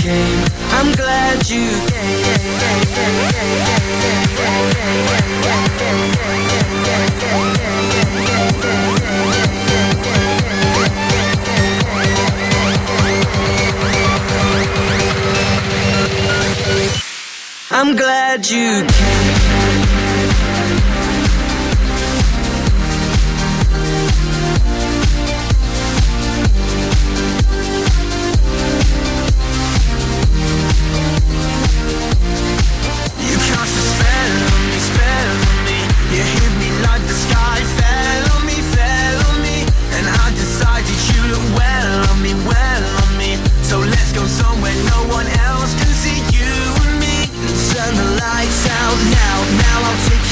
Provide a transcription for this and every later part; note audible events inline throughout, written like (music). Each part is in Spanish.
came. I'm glad you I'm glad you came.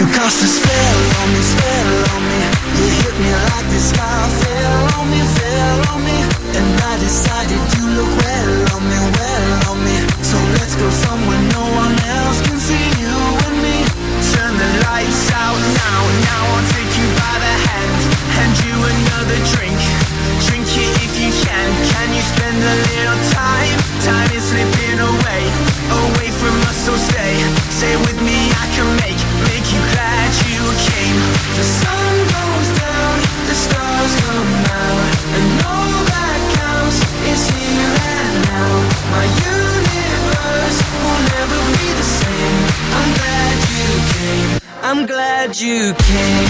you cast a spell on me, spell on me. You hit me like the sky fell on me, fell on me. And I decided you look well on me, well on me. So let's go somewhere no one else can see lights out now, now I'll take you by the hand, hand you another drink. Drink it if you can. Can you spend a little time? Time is slipping away, away from us. So stay, stay with me. I can make, make you glad you came. The sun goes down, the stars come out, and all that counts is here and now. My universe will never be the same. I'm glad you came. I'm glad you came.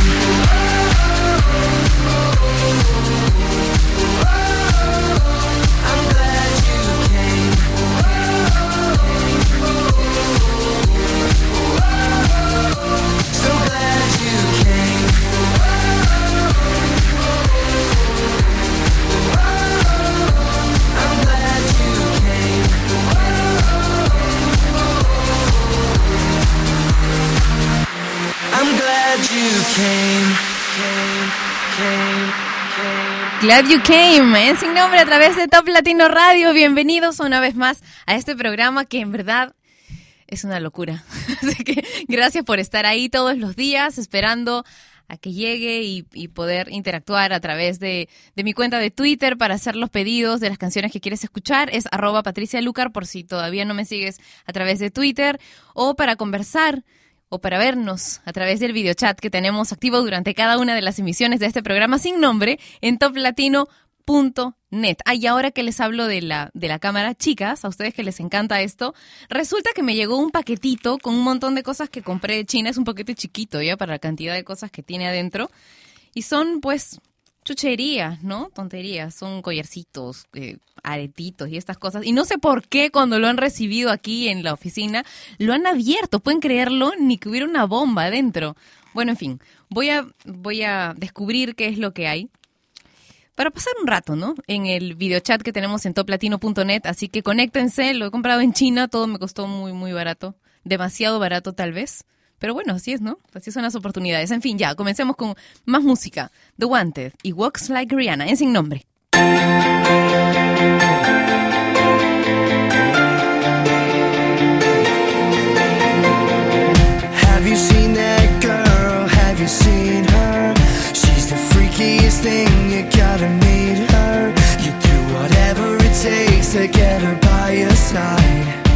So glad you came. Glad you came. Came, ¿eh? sin nombre a través de Top Latino Radio. Bienvenidos una vez más a este programa que en verdad es una locura. (laughs) Así que gracias por estar ahí todos los días esperando a que llegue y, y poder interactuar a través de, de mi cuenta de Twitter para hacer los pedidos de las canciones que quieres escuchar. Es arroba Patricia Lucar por si todavía no me sigues a través de Twitter o para conversar o para vernos a través del videochat que tenemos activo durante cada una de las emisiones de este programa sin nombre en toplatino.net. Ah, ahora que les hablo de la, de la cámara, chicas, a ustedes que les encanta esto, resulta que me llegó un paquetito con un montón de cosas que compré de China. Es un paquete chiquito ya para la cantidad de cosas que tiene adentro. Y son pues chucherías, ¿no? Tonterías, son collarcitos, eh, aretitos y estas cosas. Y no sé por qué cuando lo han recibido aquí en la oficina, lo han abierto, pueden creerlo, ni que hubiera una bomba adentro. Bueno, en fin, voy a, voy a descubrir qué es lo que hay. Para pasar un rato, ¿no? En el videochat que tenemos en toplatino.net, así que conéctense, lo he comprado en China, todo me costó muy, muy barato, demasiado barato tal vez. Pero bueno, así es, ¿no? Así son las oportunidades. En fin, ya, comencemos con más música. The Wanted y Walks Like Rihanna, en sin nombre. Have you seen that girl? Have you seen her? She's the freakiest thing, you gotta meet her. You do whatever it takes to get her by your side.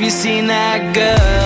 you seen that girl?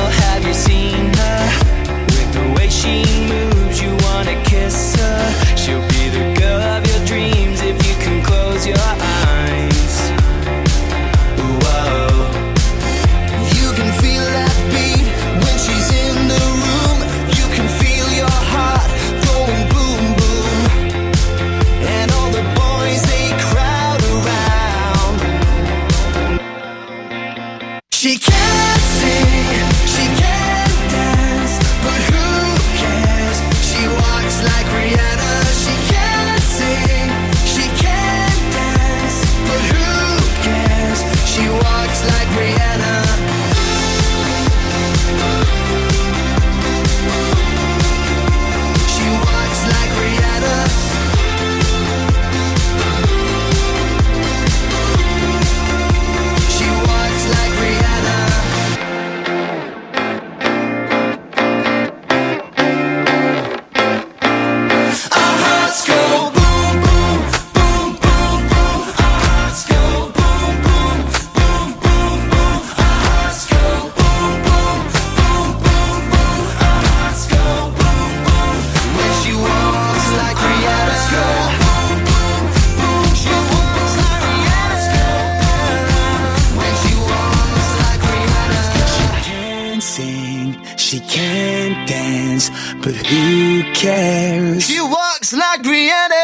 Who cares? She walks like Rihanna.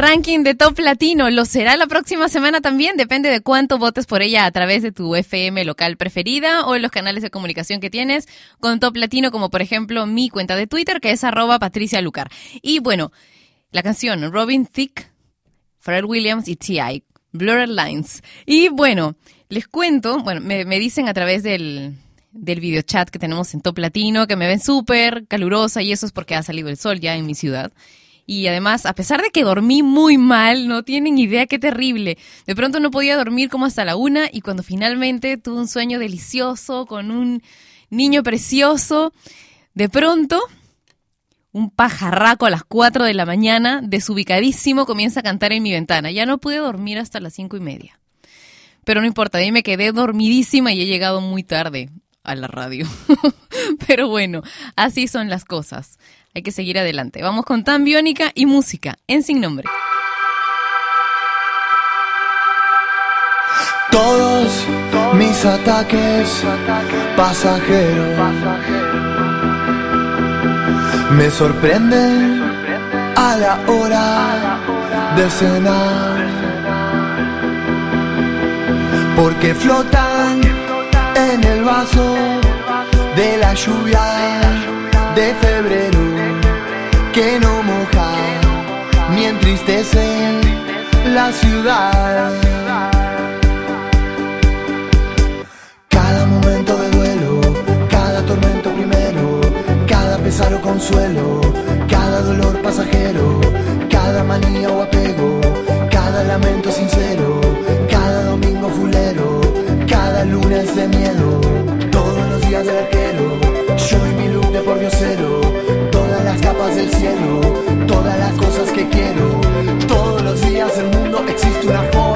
Ranking de Top Latino. Lo será la próxima semana también. Depende de cuánto votes por ella a través de tu FM local preferida o en los canales de comunicación que tienes con Top Latino, como por ejemplo mi cuenta de Twitter, que es arroba Patricia Lucar. Y bueno, la canción Robin Thicke, Pharrell Williams y T.I. Blurred Lines. Y bueno, les cuento, bueno, me, dicen a través del, del videochat que tenemos en Top Latino que me ven súper calurosa y eso es porque ha salido el sol ya en mi ciudad. Y además, a pesar de que dormí muy mal, no tienen idea qué terrible. De pronto no podía dormir como hasta la una y cuando finalmente tuve un sueño delicioso con un niño precioso, de pronto un pajarraco a las 4 de la mañana, desubicadísimo, comienza a cantar en mi ventana. Ya no pude dormir hasta las cinco y media. Pero no importa, ahí me quedé dormidísima y he llegado muy tarde a la radio. (laughs) Pero bueno, así son las cosas. Hay que seguir adelante. Vamos con Tan Biónica y música en Sin Nombre. Todos mis ataques pasajeros me sorprenden a la hora de cenar porque flotan en el vaso de la lluvia de febrero ni entristece la ciudad. Cada momento de duelo, cada tormento primero, cada pesar o consuelo, cada dolor pasajero, cada manía o apego, cada lamento sincero, cada domingo fulero, cada lunes de miedo, todos los días del arquero, yo y mi luz de por diosero, capas del cielo, todas las cosas que quiero, todos los días del mundo existe una forma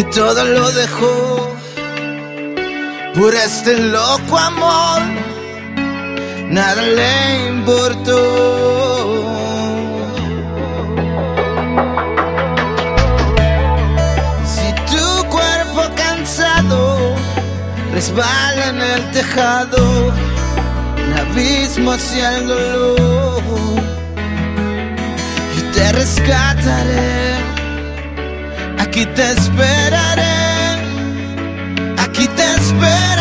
que todo lo dejó por este loco amor, nada le importó. Si tu cuerpo cansado resbala en el tejado, un abismo hacia el dolor, yo te rescataré, aquí te esperaré, aquí te esperaré.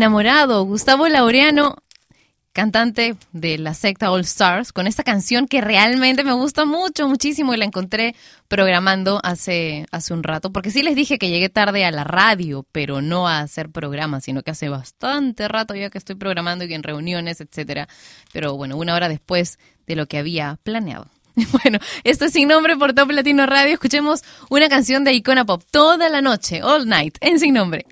Enamorado, Gustavo Laureano, cantante de la secta All Stars, con esta canción que realmente me gusta mucho, muchísimo, y la encontré programando hace, hace un rato, porque sí les dije que llegué tarde a la radio, pero no a hacer programas, sino que hace bastante rato ya que estoy programando y en reuniones, etcétera. Pero bueno, una hora después de lo que había planeado. (laughs) Bueno, esto es Sin Nombre por Top Latino Radio. Escuchemos una canción de Icona Pop toda la noche, all night, en Sin Nombre.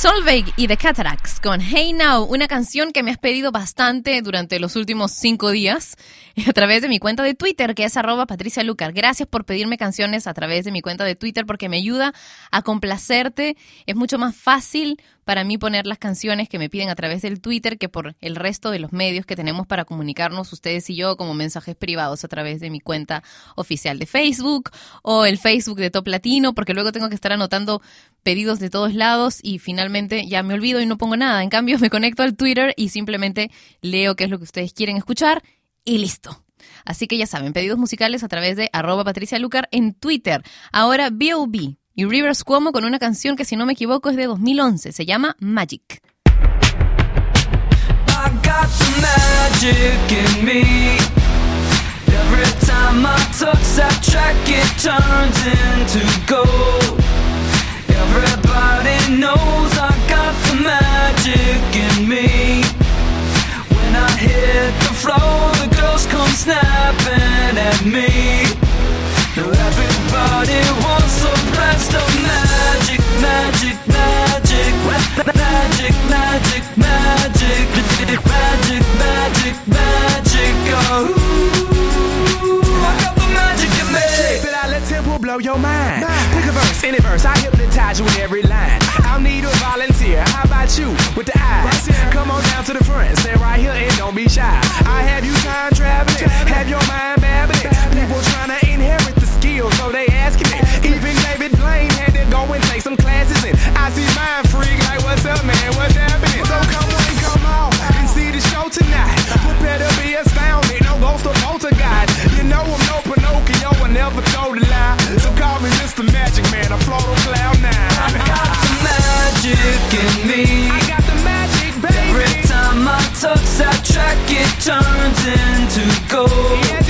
Solveig y The Cataracts con Hey Now, una canción que me has pedido bastante durante los últimos cinco días (laughs) a través de mi cuenta de Twitter, que es arroba Patricia Lucar. Gracias por pedirme canciones a través de mi cuenta de Twitter porque me ayuda a complacerte. Es mucho más fácil para mí poner las canciones que me piden a través del Twitter que por el resto de los medios que tenemos para comunicarnos ustedes y yo como mensajes privados a través de mi cuenta oficial de Facebook o el Facebook de Top Latino, porque luego tengo que estar anotando pedidos de todos lados y finalmente ya me olvido y no pongo nada. En cambio, me conecto al Twitter y simplemente leo qué es lo que ustedes quieren escuchar y listo. Así que ya saben, pedidos musicales a través de arroba Patricia Lucar en Twitter. Ahora B.O.B y Rivers Cuomo con una canción que si no me equivoco es de 2011, se llama Magic. I got the magic in me. Every time I talk set track, it turns into gold. Everybody knows I got the magic in me. When I hit the floor, the girls come snapping at me. Everybody wants. A blast of magic, magic, magic, magic, magic, magic, magic, magic, magic, magic. Oh, I got the magic in me. Check it out, let tempo blow your mind. Pick a verse, any verse, I hypnotize you with every line. I'll need a volunteer. How about you with the eyes? Come on down to the front, stay right here and don't be shy. I have you time traveling, have your mind babbling. People trying to inherit skills, so they asking it. Even David Blaine had to go and take some classes in. I see mind freak like, what's up, man? What's happening? So come on, come on and see the show tonight. Prepare to be astounded, no ghost or poltergeist. You know I'm no Pinocchio, I never told a lie. So call me Mr. Magic Man, I float on cloud nine. I got the magic in me. I got the magic, baby. Every time I touch that track, it turns into gold. Yes,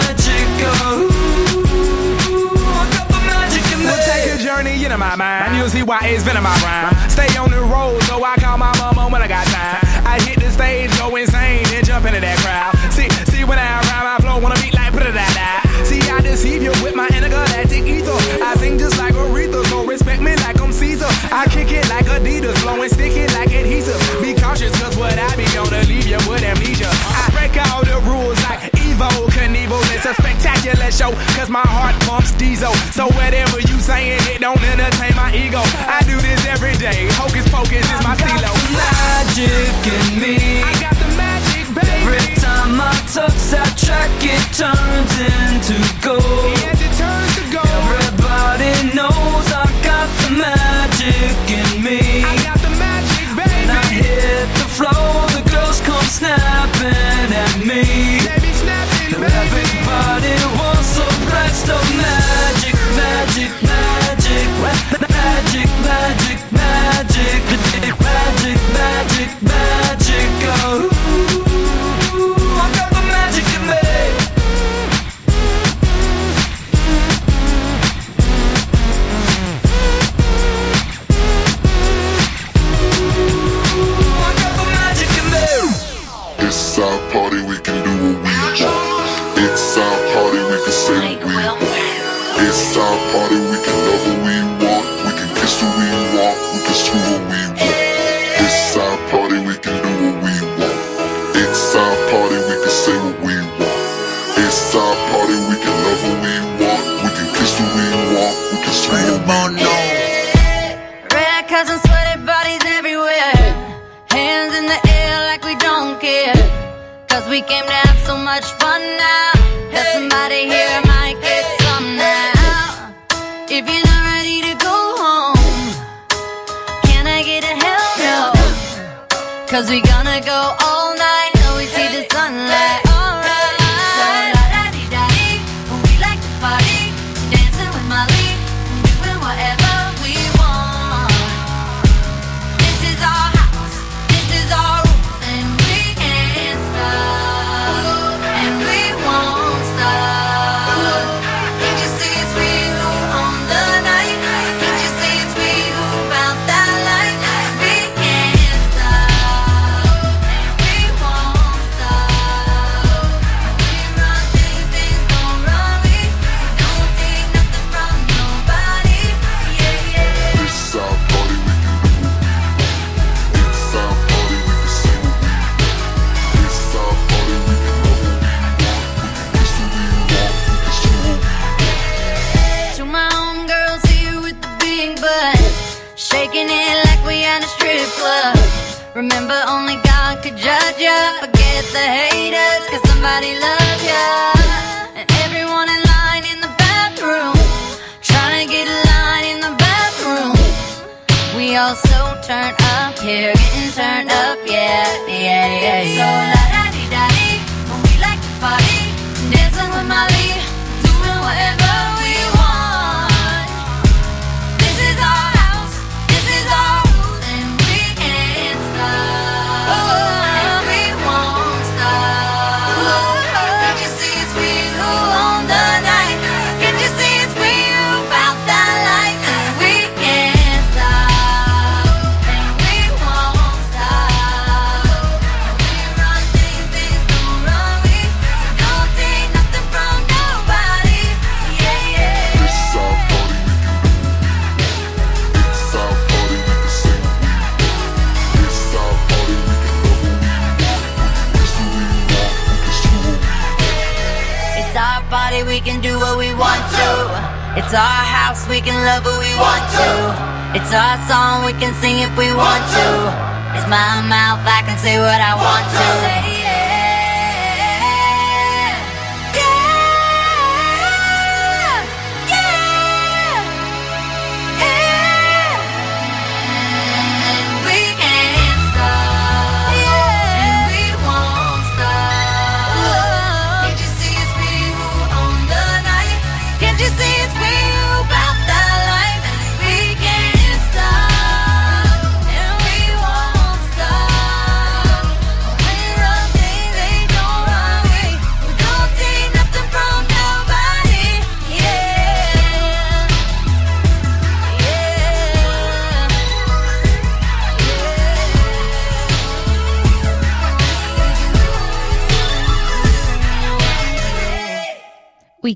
You'll see why it's been in my rhyme. Stay on the road, so I call my mama when I got time. I hit the stage, go insane, and jump into that crowd. See, see when I rhyme, I flow, wanna beat like da da da. See, I deceive you with my intergalactic ether. I sing just like Aretha, so respect me like I'm Caesar. I kick it like Adidas, blowing sticky like adhesive. Be cautious, cause what I be gonna leave you with amnesia. I break like Evo Knievel. It's a spectacular show, cause my heart pumps diesel. So whatever you saying, it don't entertain my ego. I do this every day. Hocus pocus is my stilo. Magic in me. I got the magic, baby. Every time I touch that track, it turns into gold. Yes, it turns to gold. Everybody knows I got the magic magical.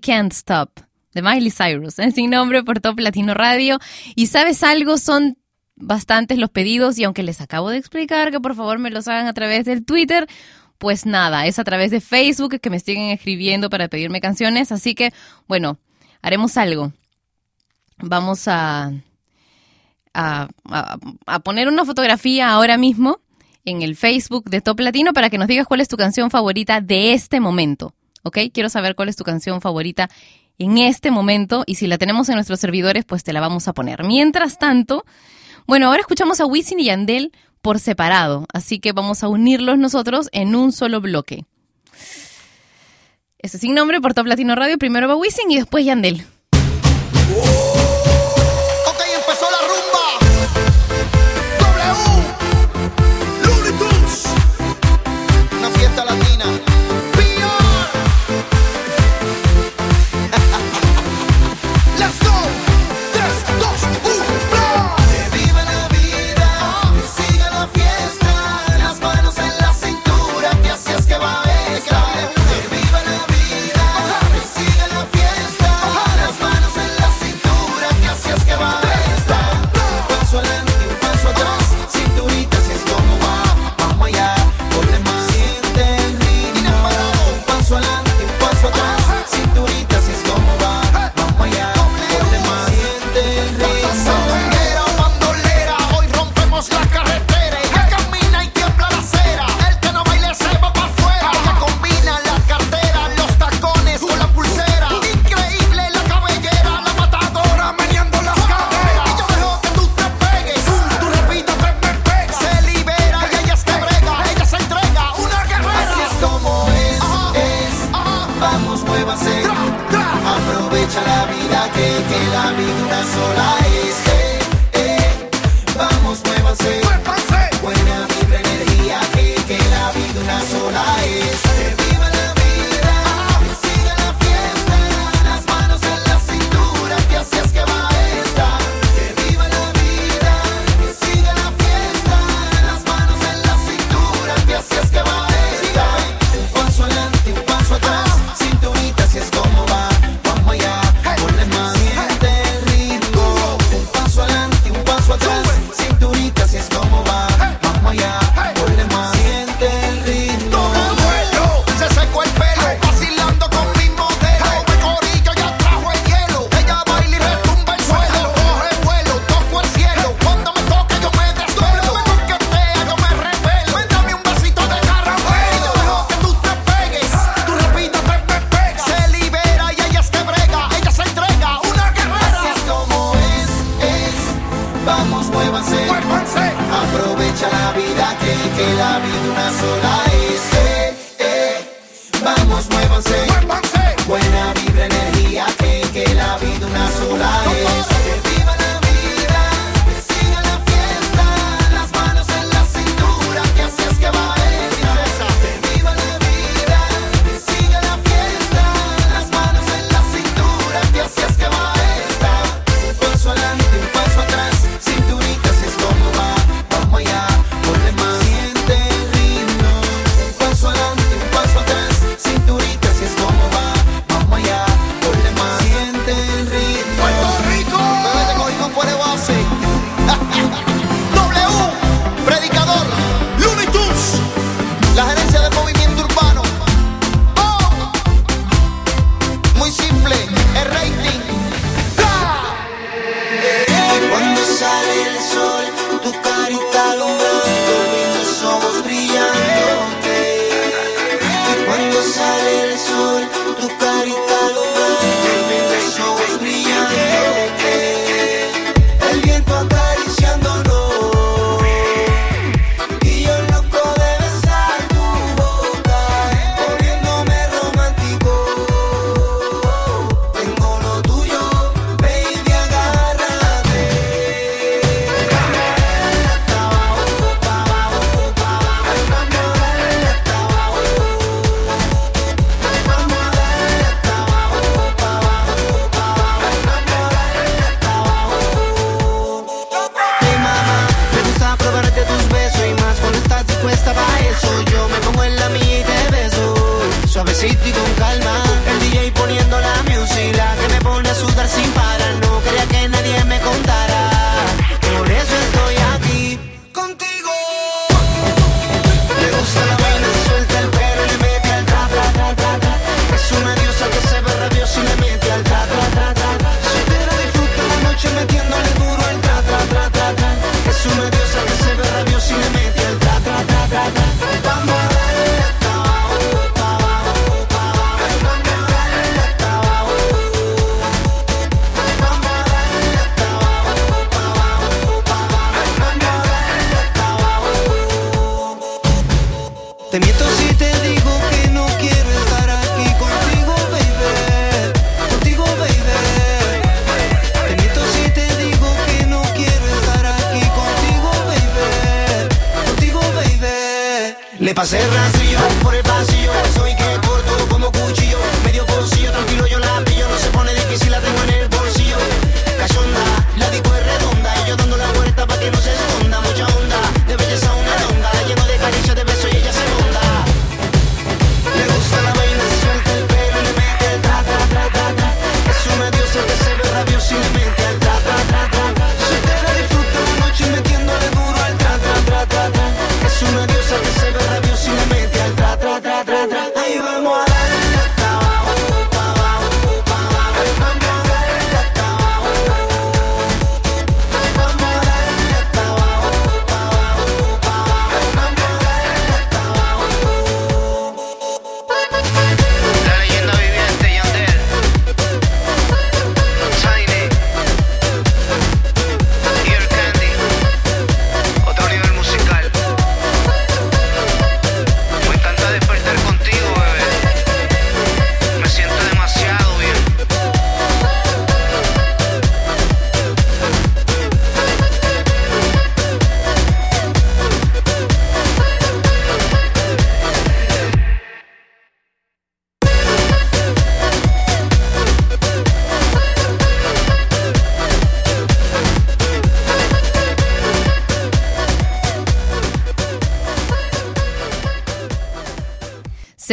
Can't Stop de Miley Cyrus, sin nombre por Top Latino Radio. Y sabes algo, son bastantes los pedidos y aunque les acabo de explicar que por favor me los hagan a través del Twitter, pues nada, es a través de Facebook que me siguen escribiendo para pedirme canciones, así que bueno, haremos algo. Vamos a, a, a poner una fotografía ahora mismo en el Facebook de Top Latino para que nos digas cuál es tu canción favorita de este momento. ¿ok? Quiero saber cuál es tu canción favorita en este momento y si la tenemos en nuestros servidores, pues te la vamos a poner. Mientras tanto, bueno, ahora escuchamos a Wisin y Yandel por separado, así que vamos a unirlos nosotros en un solo bloque. Eso sin nombre por Top Radio, primero va Wisin y después Yandel.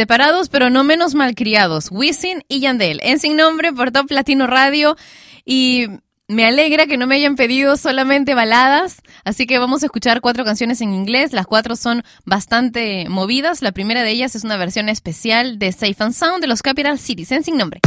Separados pero no menos malcriados, Wisin y Yandel, en Sin Nombre por Top Latino Radio y me alegra que no me hayan pedido solamente baladas, así que vamos a escuchar cuatro canciones en inglés. Las cuatro son bastante movidas. La primera de ellas es una versión especial de Safe and Sound de los Capital Cities en sin nombre.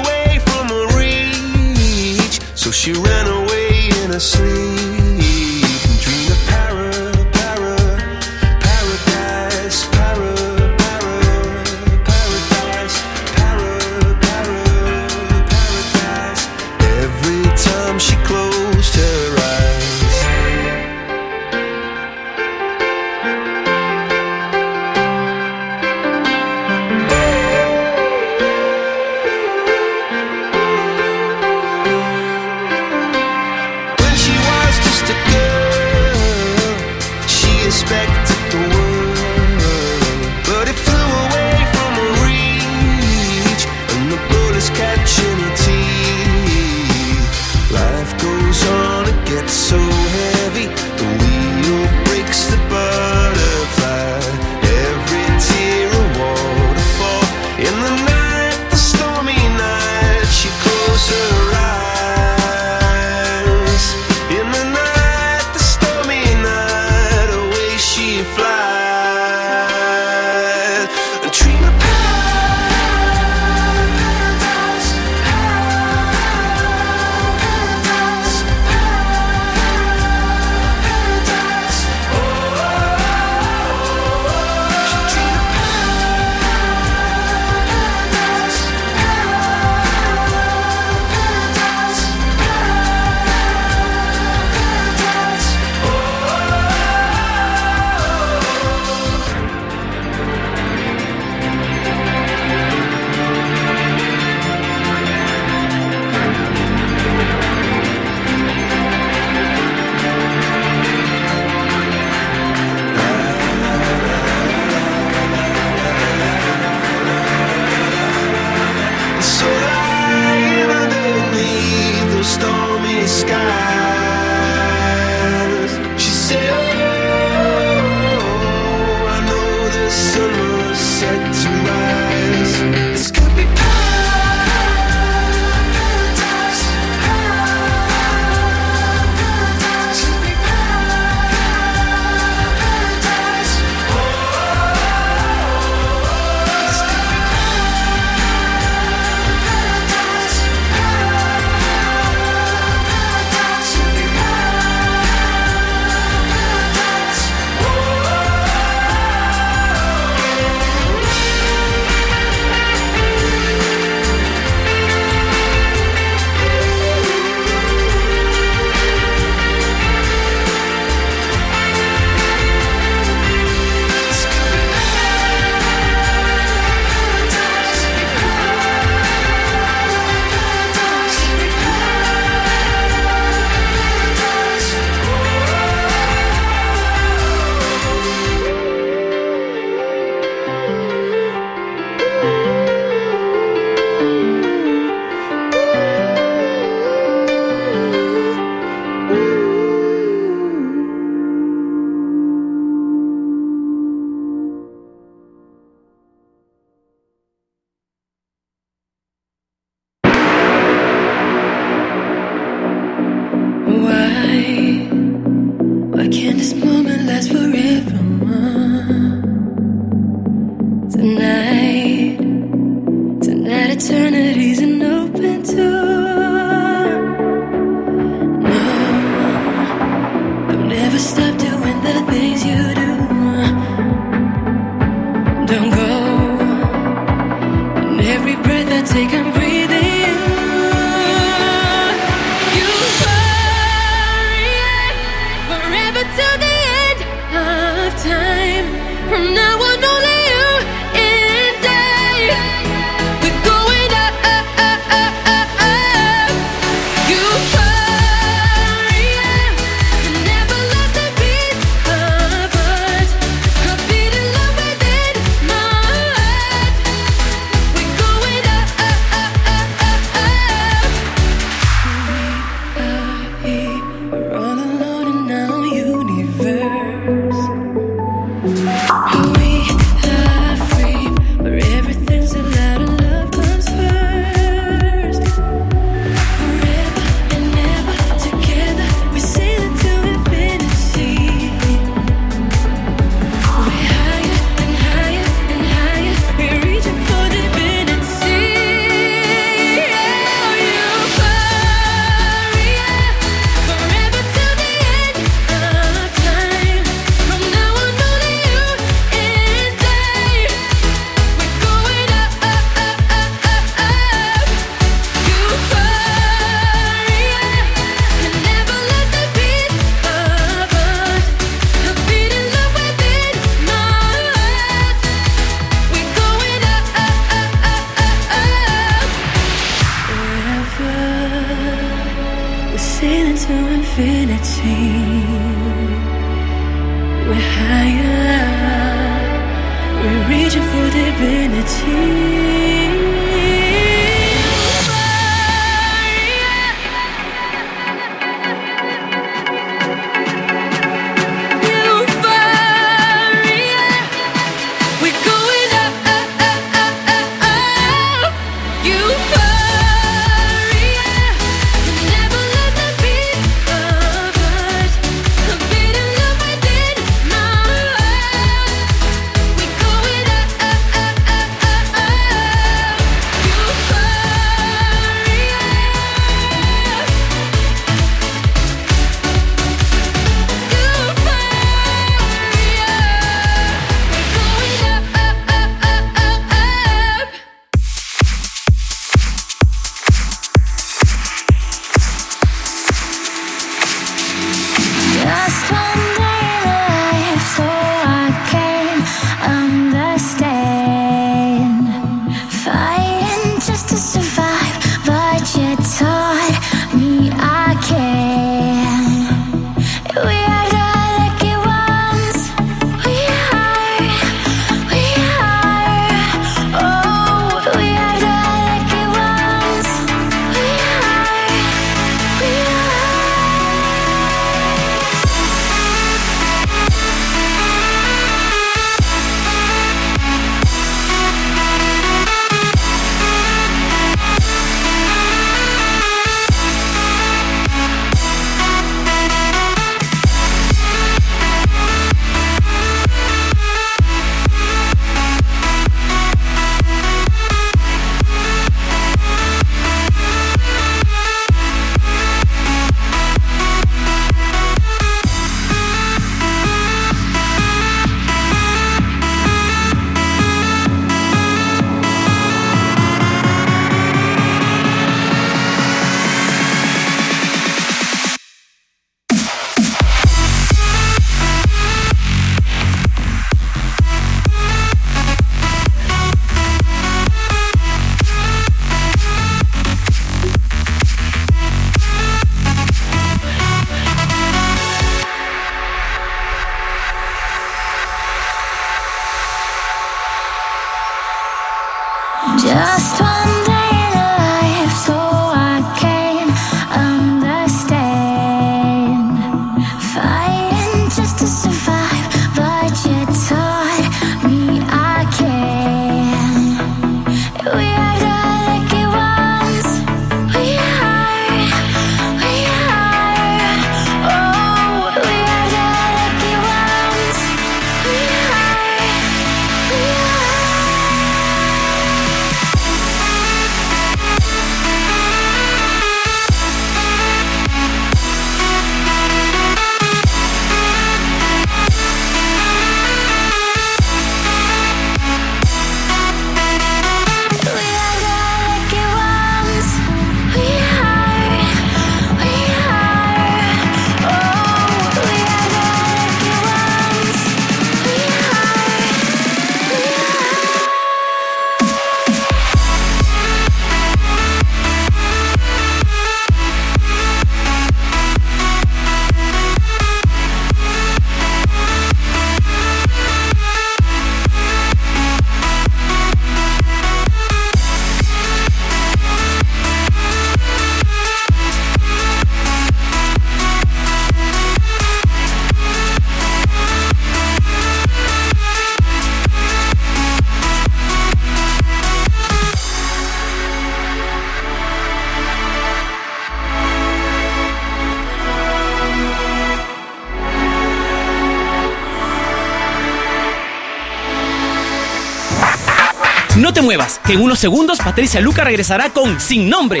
Muevas, que en unos segundos Patricia Luca regresará con Sin Nombre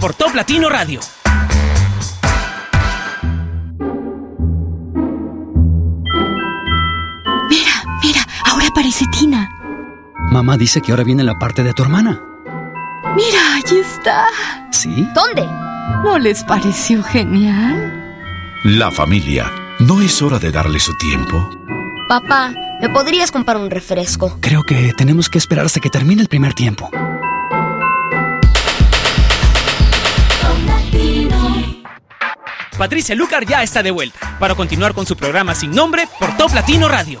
por Top Latino Radio. Mira, mira, ahora aparece Tina. Mamá dice que ahora viene la parte de tu hermana. Mira, allí está. ¿Sí? ¿Dónde? ¿No les pareció genial? La familia. ¿No es hora de darle su tiempo? Papá, ¿me podrías comprar un refresco? Creo que tenemos que esperar hasta que termine el primer tiempo. Patricia Lucar ya está de vuelta para continuar con su programa sin nombre por Top Latino Radio.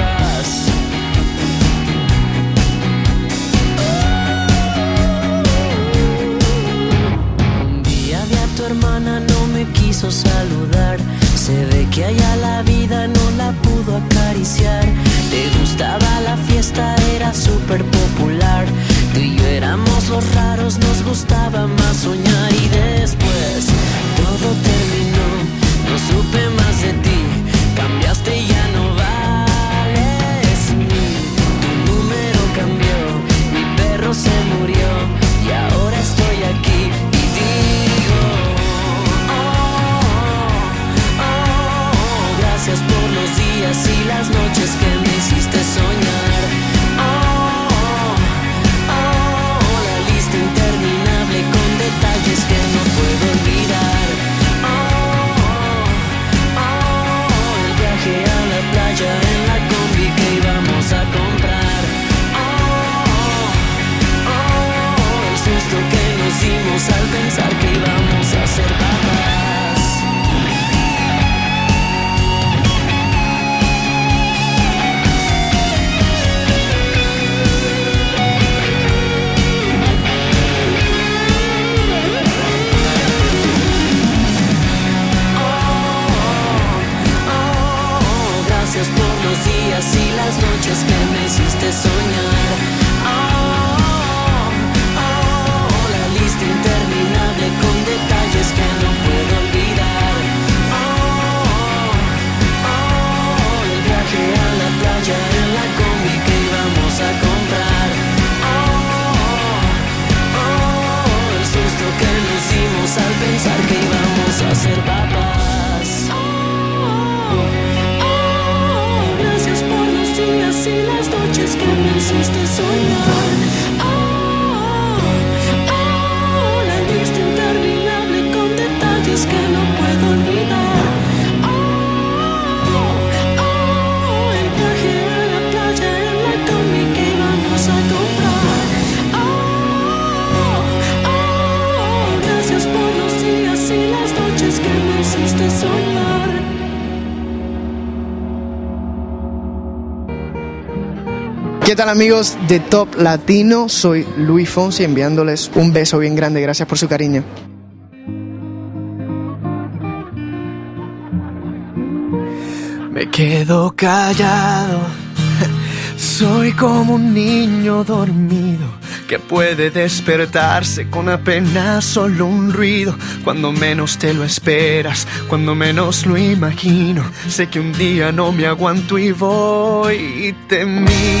Saludar. Se ve que allá la vida no la pudo acariciar. Te gustaba la fiesta, era súper popular. Tú y yo éramos los raros, nos gustaba más soñar. Y después todo terminó, no supe más de ti. Cambiaste y ya no tal amigos de Top Latino? Soy Luis Fonsi enviándoles un beso bien grande. Gracias por su cariño. Me quedo callado. Soy como un niño dormido que puede despertarse con apenas solo un ruido. Cuando menos te lo esperas, cuando menos lo imagino. Sé que un día no me aguanto y voy y te miro.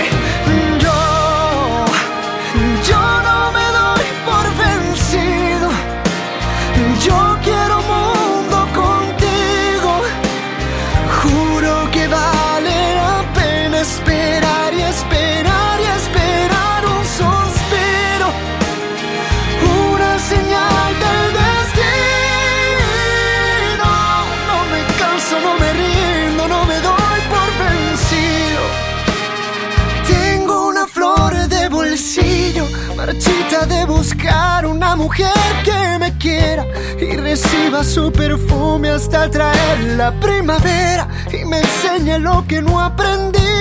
Mujer que me quiera y reciba su perfume hasta traer la primavera y me enseñe lo que no aprendí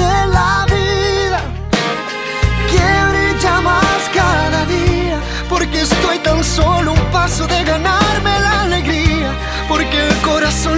de la vida. Que brilla más cada día, porque estoy tan solo un paso de ganarme la alegría, porque el corazón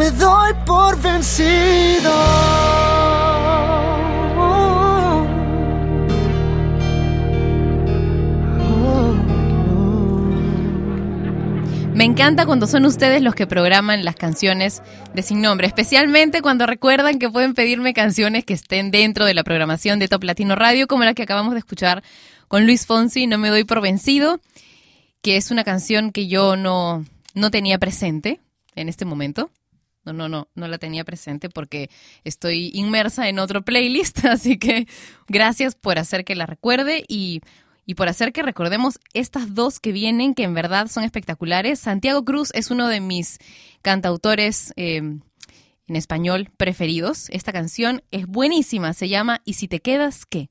me doy por vencido. Me encanta cuando son ustedes los que programan las canciones de Sin Nombre, especialmente cuando recuerdan que pueden pedirme canciones que estén dentro de la programación de Top Latino Radio, como la que acabamos de escuchar con Luis Fonsi, No me doy por vencido, que es una canción que yo no, no tenía presente en este momento. No, no, no, no la tenía presente porque estoy inmersa en otro playlist, (laughs) así que gracias por hacer que la recuerde y, y por hacer que recordemos estas dos que vienen, que en verdad son espectaculares. Santiago Cruz es uno de mis cantautores eh, en español preferidos. Esta canción es buenísima, se llama ¿Y si te quedas qué?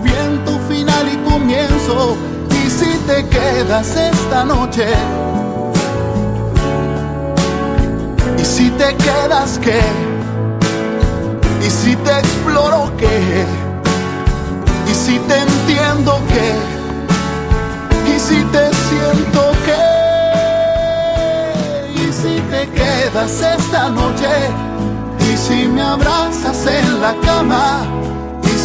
comienzo. Y si te quedas esta noche, y si te quedas qué, y si te exploro qué, y si te entiendo qué, y si te siento qué, y si te quedas esta noche, y si me abrazas en la cama,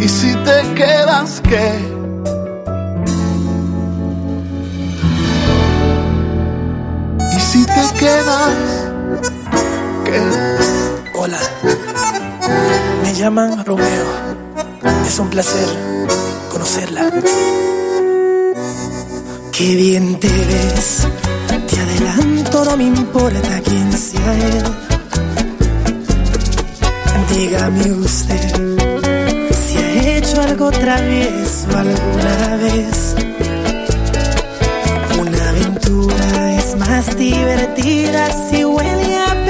y si te quedas qué. Y si te quedas, ¿qué? Hola, me llaman Romeo. Es un placer conocerla. Qué bien te ves. Te adelanto, no me importa quién sea él. Dígame usted hecho algo travieso alguna vez. Una aventura es más divertida si huele a.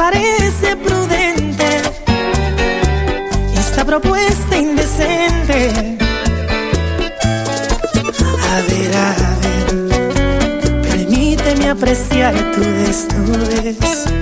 parece prudente esta propuesta indecente. A ver, a ver, permíteme apreciar tu desnudez.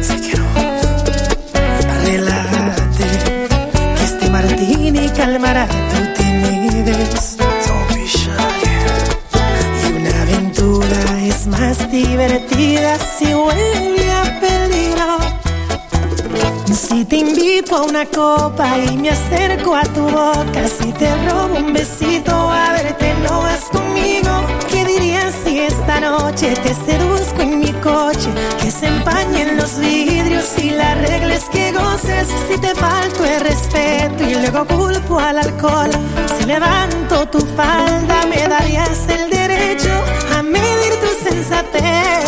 Y me acerco a tu boca, si te robo un besito, a verte no vas conmigo. ¿Qué dirías si esta noche te seduzco en mi coche? Que se empañen los vidrios y la regla que goces. Si te falto el respeto y luego culpo al alcohol, si levanto tu falda, me darías el derecho a medir tu sensatez.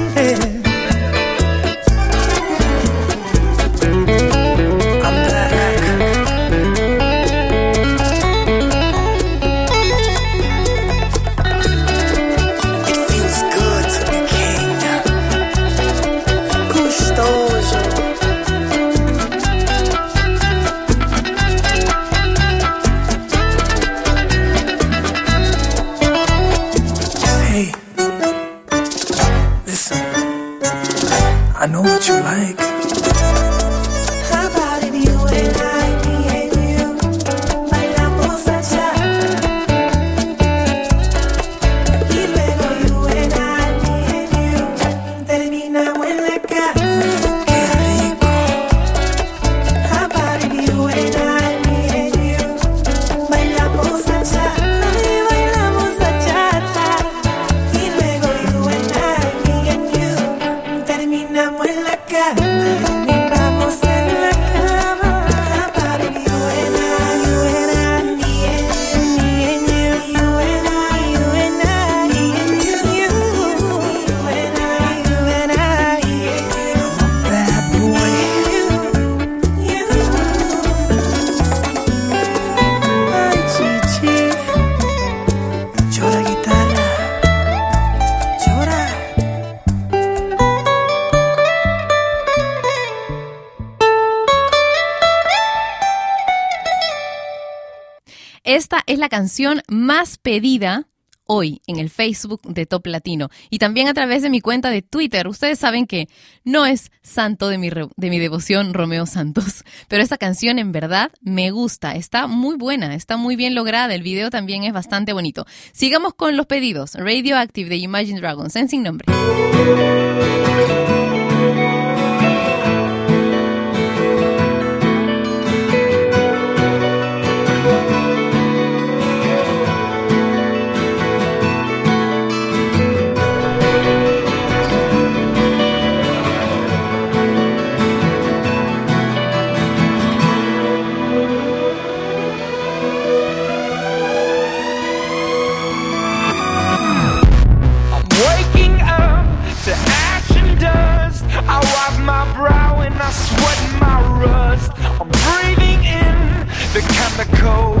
Canción más pedida hoy en el Facebook de Top Latino y también a través de mi cuenta de Twitter. Ustedes saben que no es santo de mi, de mi devoción Romeo Santos, (laughs) pero esta canción en verdad me gusta, está muy buena, está muy bien lograda, el video también es bastante bonito. Sigamos con los pedidos. Radioactive de Imagine Dragons, en sin nombre. The chemicals.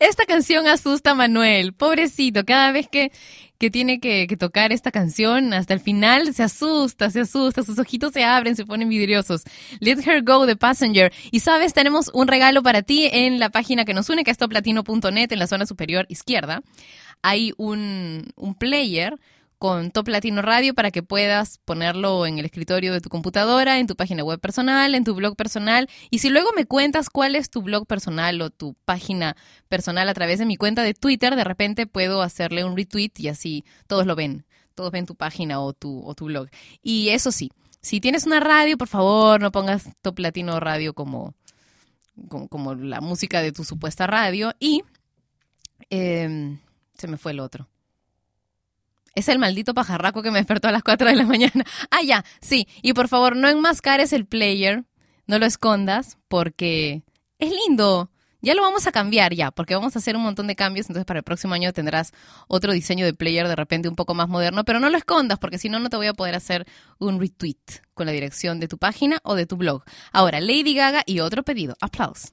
Esta canción asusta a Manuel, pobrecito, cada vez que, que tiene que, que tocar esta canción, hasta el final se asusta, se asusta, sus ojitos se abren, se ponen vidriosos. Let Her Go de Passenger. Y sabes, tenemos un regalo para ti en la página que nos une, que es toplatino.net, en la zona superior izquierda. Hay un, un player con Top Latino Radio para que puedas ponerlo en el escritorio de tu computadora, en tu página web personal, en tu blog personal. Y si luego me cuentas cuál es tu blog personal o tu página personal a través de mi cuenta de Twitter, de repente puedo hacerle un retweet y así todos lo ven. Todos ven tu página o tu, o tu blog. Y eso sí, si tienes una radio, por favor, no pongas Top Latino Radio como, como, la música de tu supuesta radio. Y em, se me fue el otro. Es el maldito pajarraco que me despertó a las 4 de la mañana. (laughs) Ah, ya, sí. Y por favor, no enmascares el player, no lo escondas, porque es lindo. Ya lo vamos a cambiar ya, porque vamos a hacer un montón de cambios, entonces para el próximo año tendrás otro diseño de player de repente un poco más moderno, pero no lo escondas, porque si no, no te voy a poder hacer un retweet con la dirección de tu página o de tu blog. Ahora, Lady Gaga y otro pedido. Aplausos.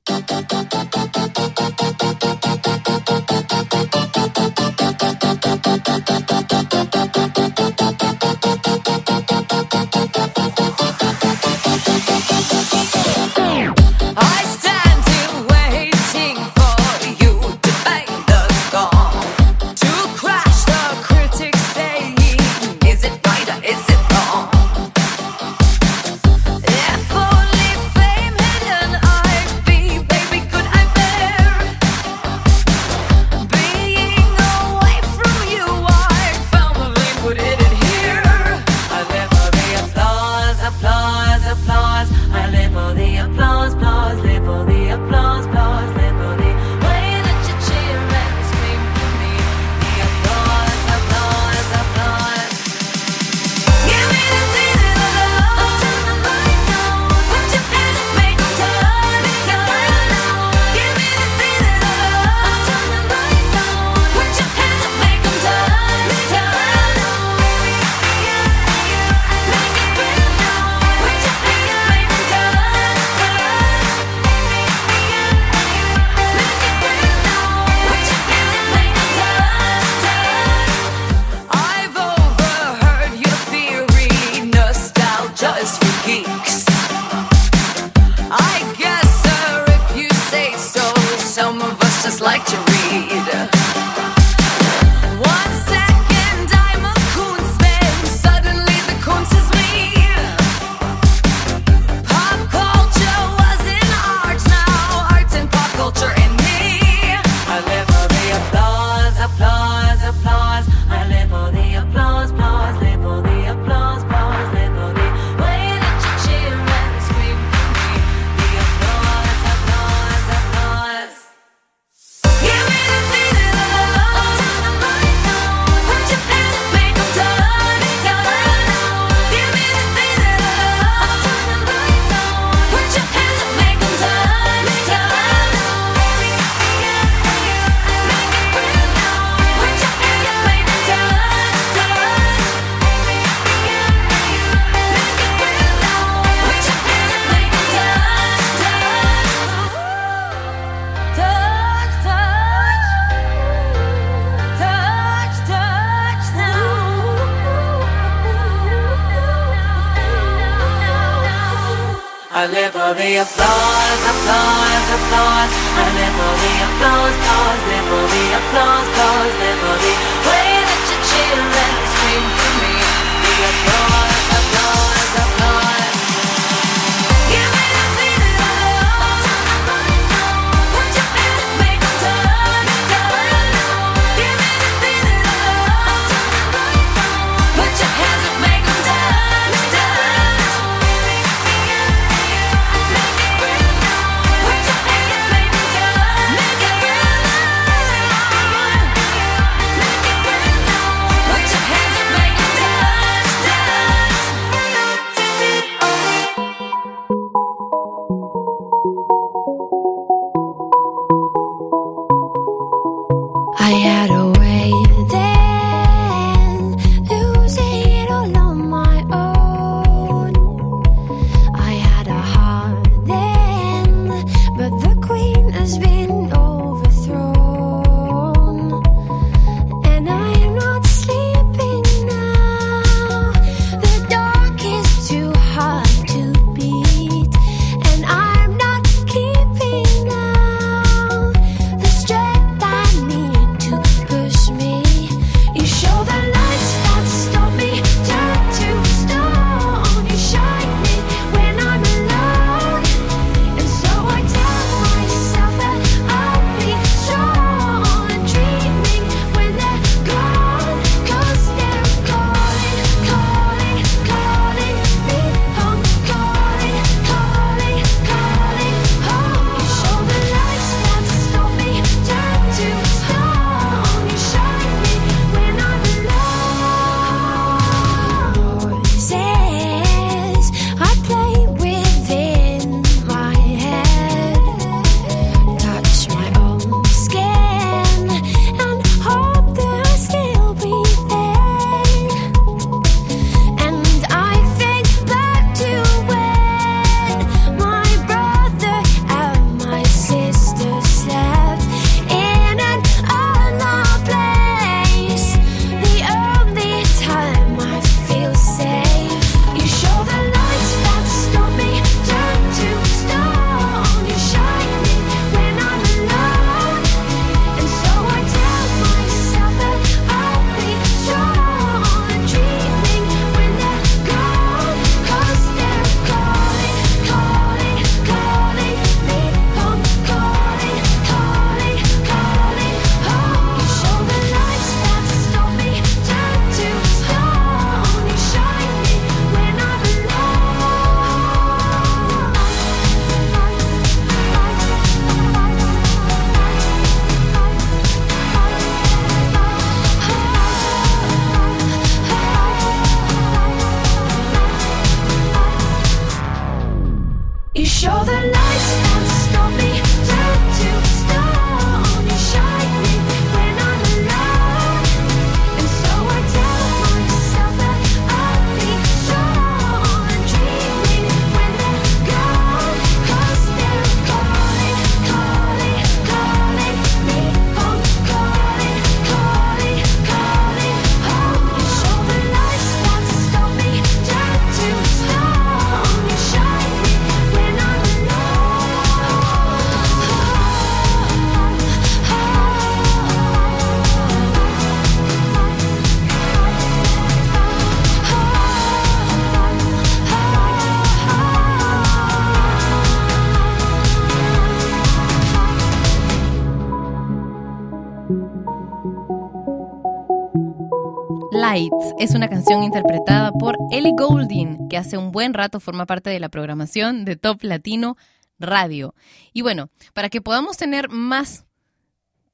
Es una canción interpretada por Ellie Goulding, que hace un buen rato forma parte de la programación de Top Latino Radio. Y bueno, para que podamos tener más,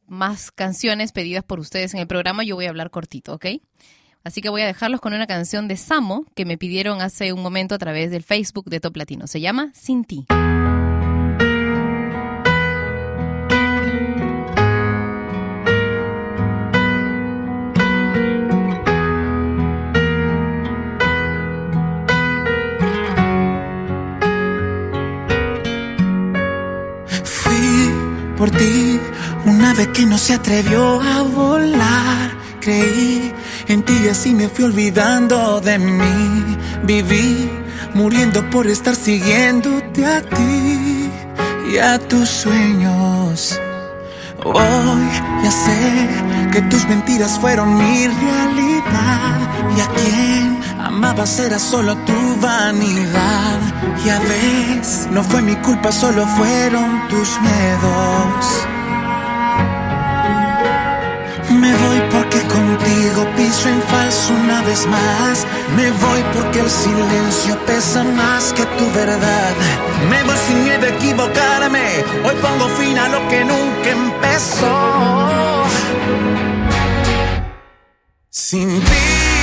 más canciones pedidas por ustedes en el programa, yo voy a hablar cortito, ¿ok? Así que voy a dejarlos con una canción de Samo que me pidieron hace un momento a través del Facebook de Top Latino. Se llama Sin ti. Por ti una ave que no se atrevió a volar. Creí en ti y así me fui olvidando de mí. Viví muriendo por estar siguiéndote a ti y a tus sueños. Hoy ya sé que tus mentiras fueron mi realidad y a quien amabas era solo tu vanidad. Ya ves, no fue mi culpa, solo fueron tus miedos. Me voy porque contigo piso en falso una vez más. Me voy porque el silencio pesa más que tu verdad. Me voy sin miedo a equivocarme. Hoy pongo fin a lo que nunca empezó. Sin ti,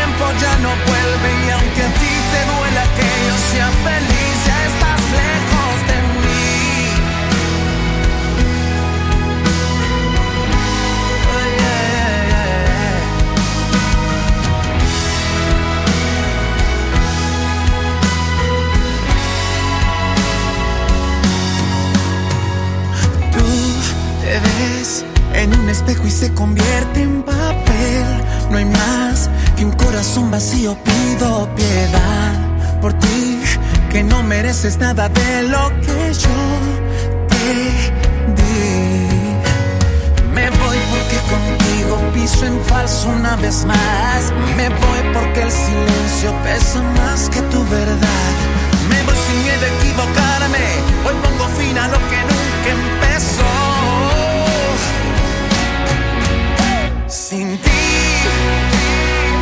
ya no vuelve y aunque a ti te duela que yo sea feliz, ya estás lejos de mí. Tú te ves en un espejo y se convierte en papel. No hay más que un corazón vacío, pido piedad por ti, que no mereces nada de lo que yo te di. Me voy porque contigo piso en falso una vez más. Me voy porque el silencio pesa más que tu verdad. Me voy sin miedo a equivocarme. Hoy pongo fin a lo que nunca empezó. Sin ti,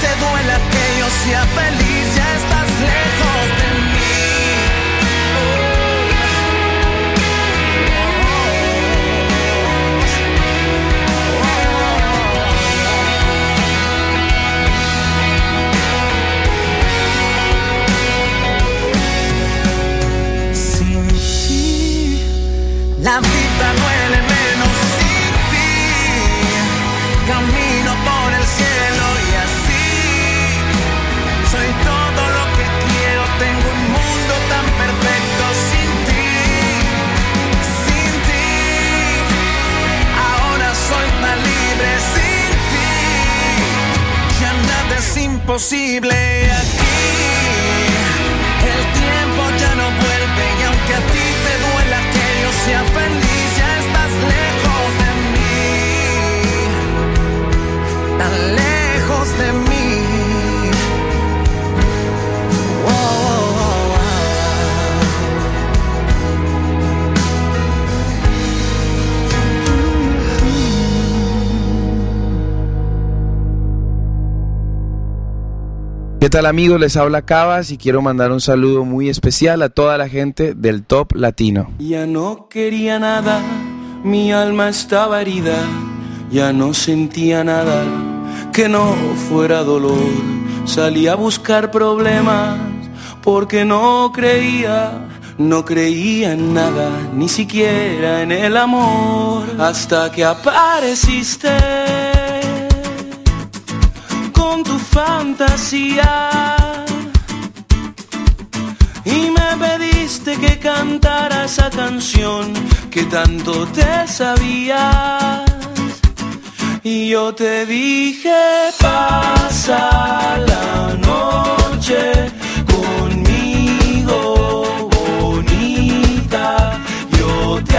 te duela que yo sea feliz, ya estás lejos de mí. Sin ti, la vida duele menos sin ti. Camino imposible aquí. ¿Qué tal amigos? Les habla Cabas y quiero mandar un saludo muy especial a toda la gente del Top Latino. Ya no quería nada, mi alma estaba herida, ya no sentía nada que no fuera dolor. Salí a buscar problemas, porque no creía, no creía en nada, ni siquiera en el amor, hasta que apareciste fantasía y me pediste que cantara esa canción que tanto te sabías. Y yo te dije, pasa la noche conmigo, bonita. Yo te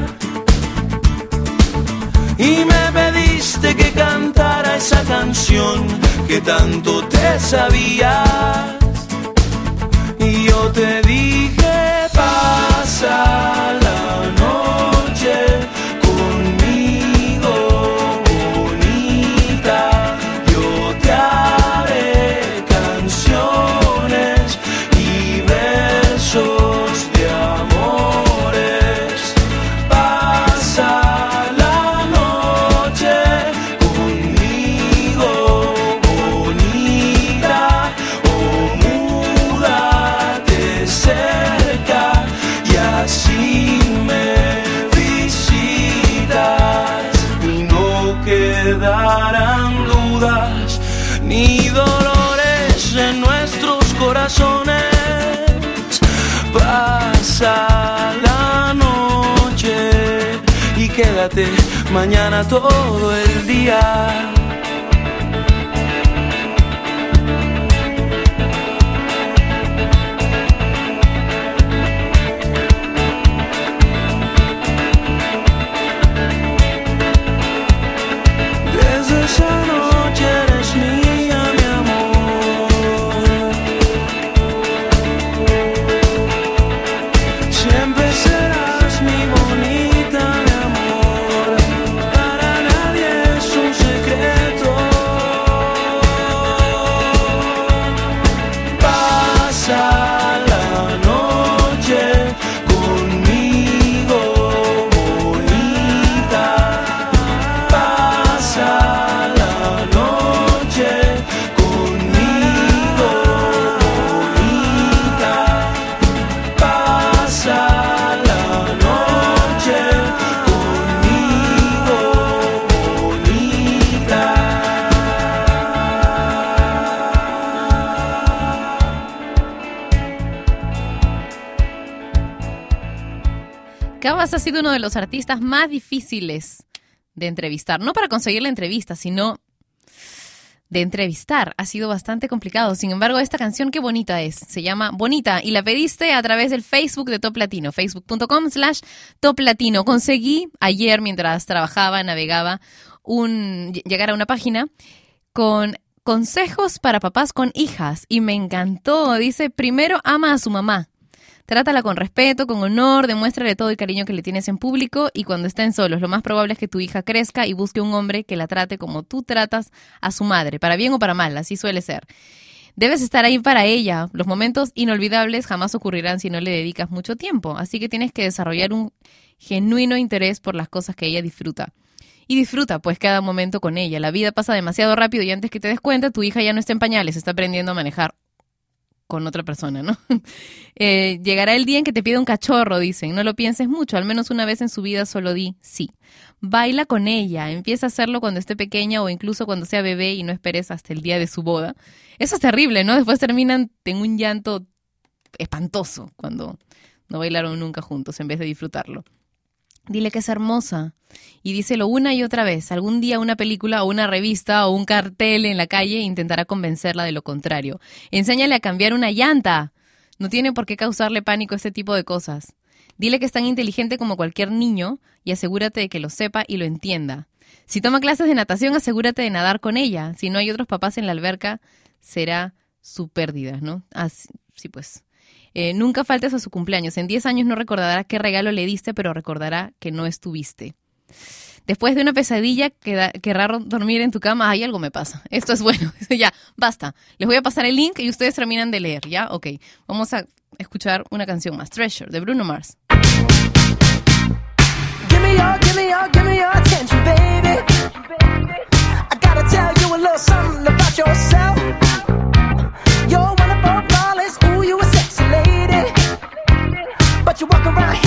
y me pediste que cantara esa canción que tanto te sabías. Y yo te dije, mañana todo el día. Uno de los artistas más difíciles de entrevistar. No para conseguir la entrevista, sino de entrevistar. Ha sido bastante complicado. Sin embargo, esta canción qué bonita es. Se llama Bonita y la pediste a través del Facebook de Top Latino, facebook.com slash Top Latino. Conseguí ayer, mientras trabajaba, navegaba, un, llegar a una página con consejos para papás con hijas y me encantó. Dice, primero ama a su mamá. Trátala con respeto, con honor, demuéstrale todo el cariño que le tienes en público y cuando estén solos, lo más probable es que tu hija crezca y busque un hombre que la trate como tú tratas a su madre, para bien o para mal, así suele ser. Debes estar ahí para ella. Los momentos inolvidables jamás ocurrirán si no le dedicas mucho tiempo, así que tienes que desarrollar un genuino interés por las cosas que ella disfruta. Y disfruta pues cada momento con ella. La vida pasa demasiado rápido y antes que te des cuenta, tu hija ya no está en pañales, está aprendiendo a manejar con otra persona, ¿no? (laughs) Eh, llegará el día en que te pida un cachorro, dicen. No lo pienses mucho, al menos una vez en su vida solo di sí. Baila con ella, empieza a hacerlo cuando esté pequeña o incluso cuando sea bebé y no esperes hasta el día de su boda. Eso es terrible, ¿no? Después terminan en un llanto espantoso cuando no bailaron nunca juntos en vez de disfrutarlo. Dile que es hermosa. Y díselo una y otra vez. Algún día una película o una revista o un cartel en la calle intentará convencerla de lo contrario. Enséñale a cambiar una llanta. No tiene por qué causarle pánico este tipo de cosas. Dile que es tan inteligente como cualquier niño y asegúrate de que lo sepa y lo entienda. Si toma clases de natación, asegúrate de nadar con ella. Si no hay otros papás en la alberca, será su pérdida, ¿no? Así, pues. Eh, nunca faltes a su cumpleaños. En 10 años no recordará qué regalo le diste, pero recordará que no estuviste. Después de una pesadilla, queda, querrá dormir en tu cama. Ay, algo me pasa. Esto es bueno. (laughs) ya, basta. Les voy a pasar el link y ustedes terminan de leer. ¿Ya? Ok. Vamos a escuchar una canción más. Treasure, de Bruno Mars. I gotta tell you a little something about yourself. you walk around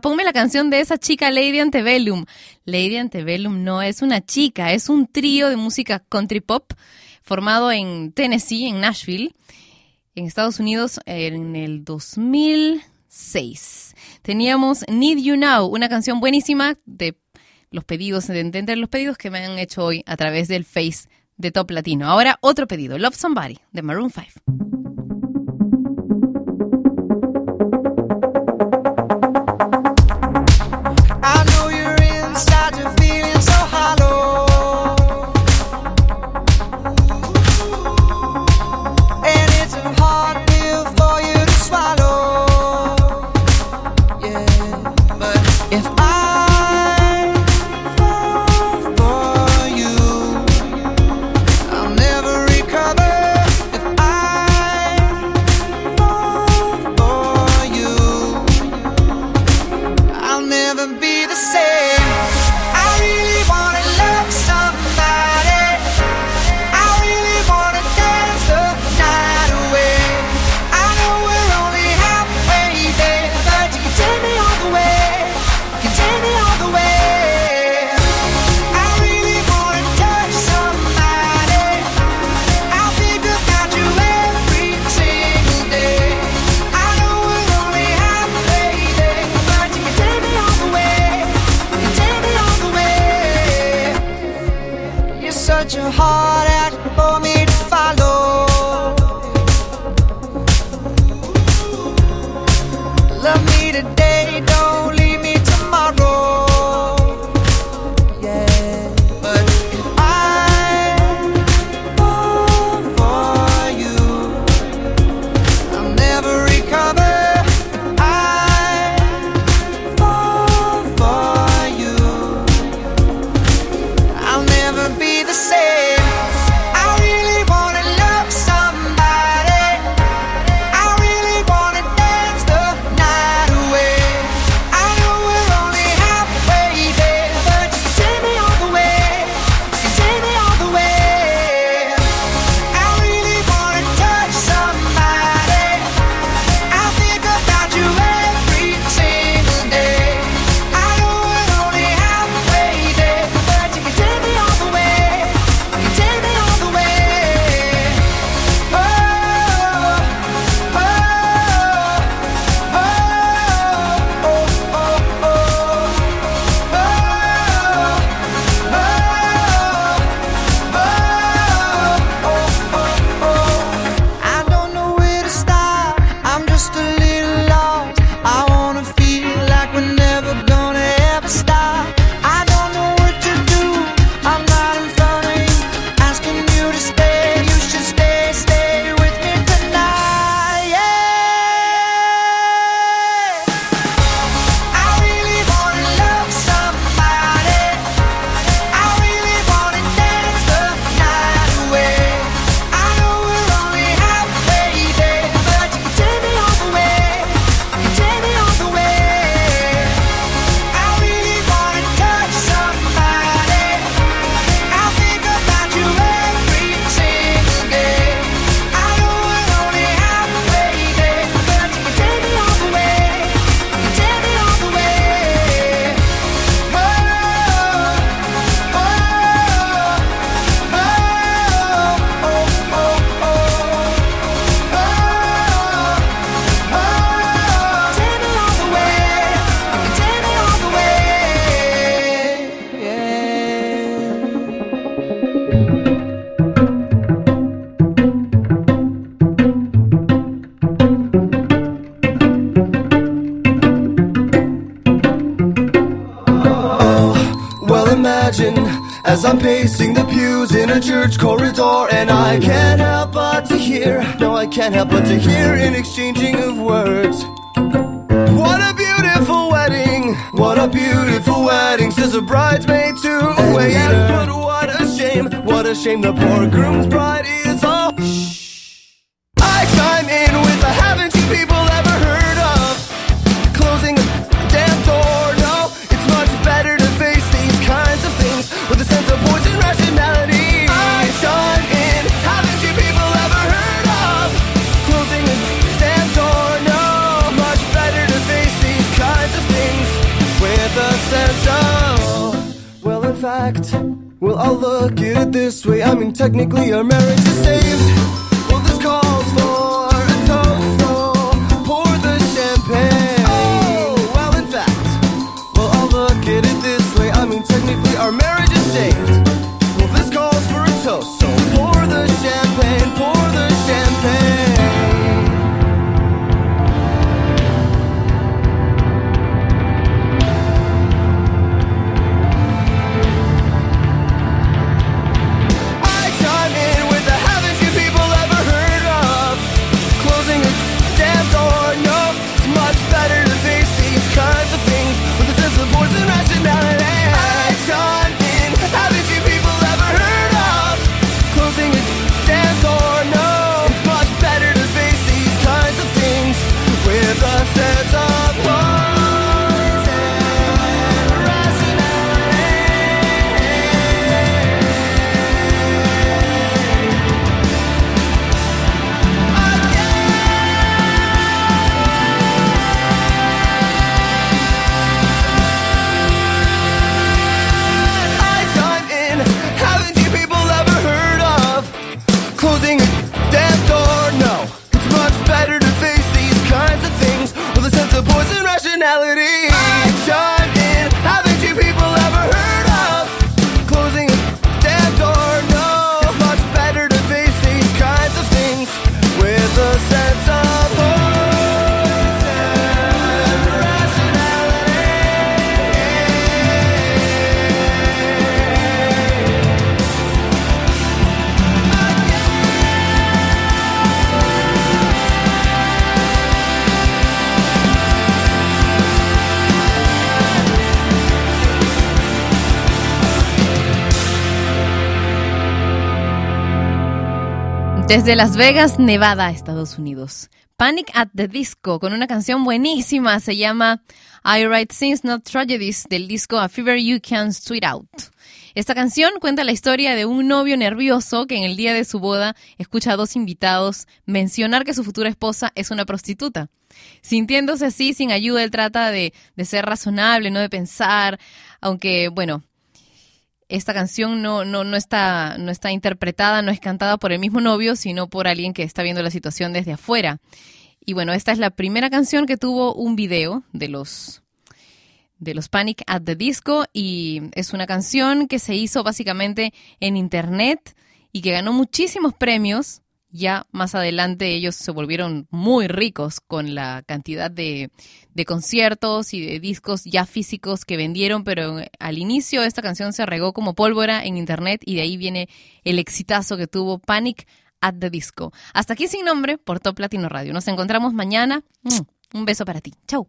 ponme la canción de esa chica Lady Antebellum. Lady Antebellum no es una chica, es un trío de música country pop formado en Tennessee, en Nashville, en Estados Unidos en el 2006. Teníamos Need You Now, una canción buenísima de los pedidos, de entender los pedidos que me han hecho hoy a través del Face de Top Latino. Ahora otro pedido, Love Somebody, de Maroon 5. Can't help but fact, well, I'll look at it this way. I mean, technically, our marriage is saved. Well, this calls for a toast, so pour the champagne. Oh, well, in fact, well, I'll look at it this way. I mean, technically, our marriage is saved. Desde Las Vegas, Nevada, Estados Unidos. Panic at the Disco con una canción buenísima. Se llama I Write Sins Not Tragedies del disco A Fever You Can Sweet Out. Esta canción cuenta la historia de un novio nervioso que en el día de su boda escucha a dos invitados mencionar que su futura esposa es una prostituta. Sintiéndose así, sin ayuda, él trata de, de ser razonable, no de pensar, aunque, bueno, esta canción no, no, no, está, no está interpretada, no es cantada por el mismo novio, sino por alguien que está viendo la situación desde afuera. Y bueno, esta es la primera canción que tuvo un video de los, de los Panic at the Disco y es una canción que se hizo básicamente en internet y que ganó muchísimos premios. Ya más adelante ellos se volvieron muy ricos con la cantidad de, conciertos y de discos ya físicos que vendieron, pero al inicio esta canción se regó como pólvora en internet y de ahí viene el exitazo que tuvo Panic at the Disco. Hasta aquí sin nombre por Top Latino Radio. Nos encontramos mañana. Mm, Un beso para ti. Chau.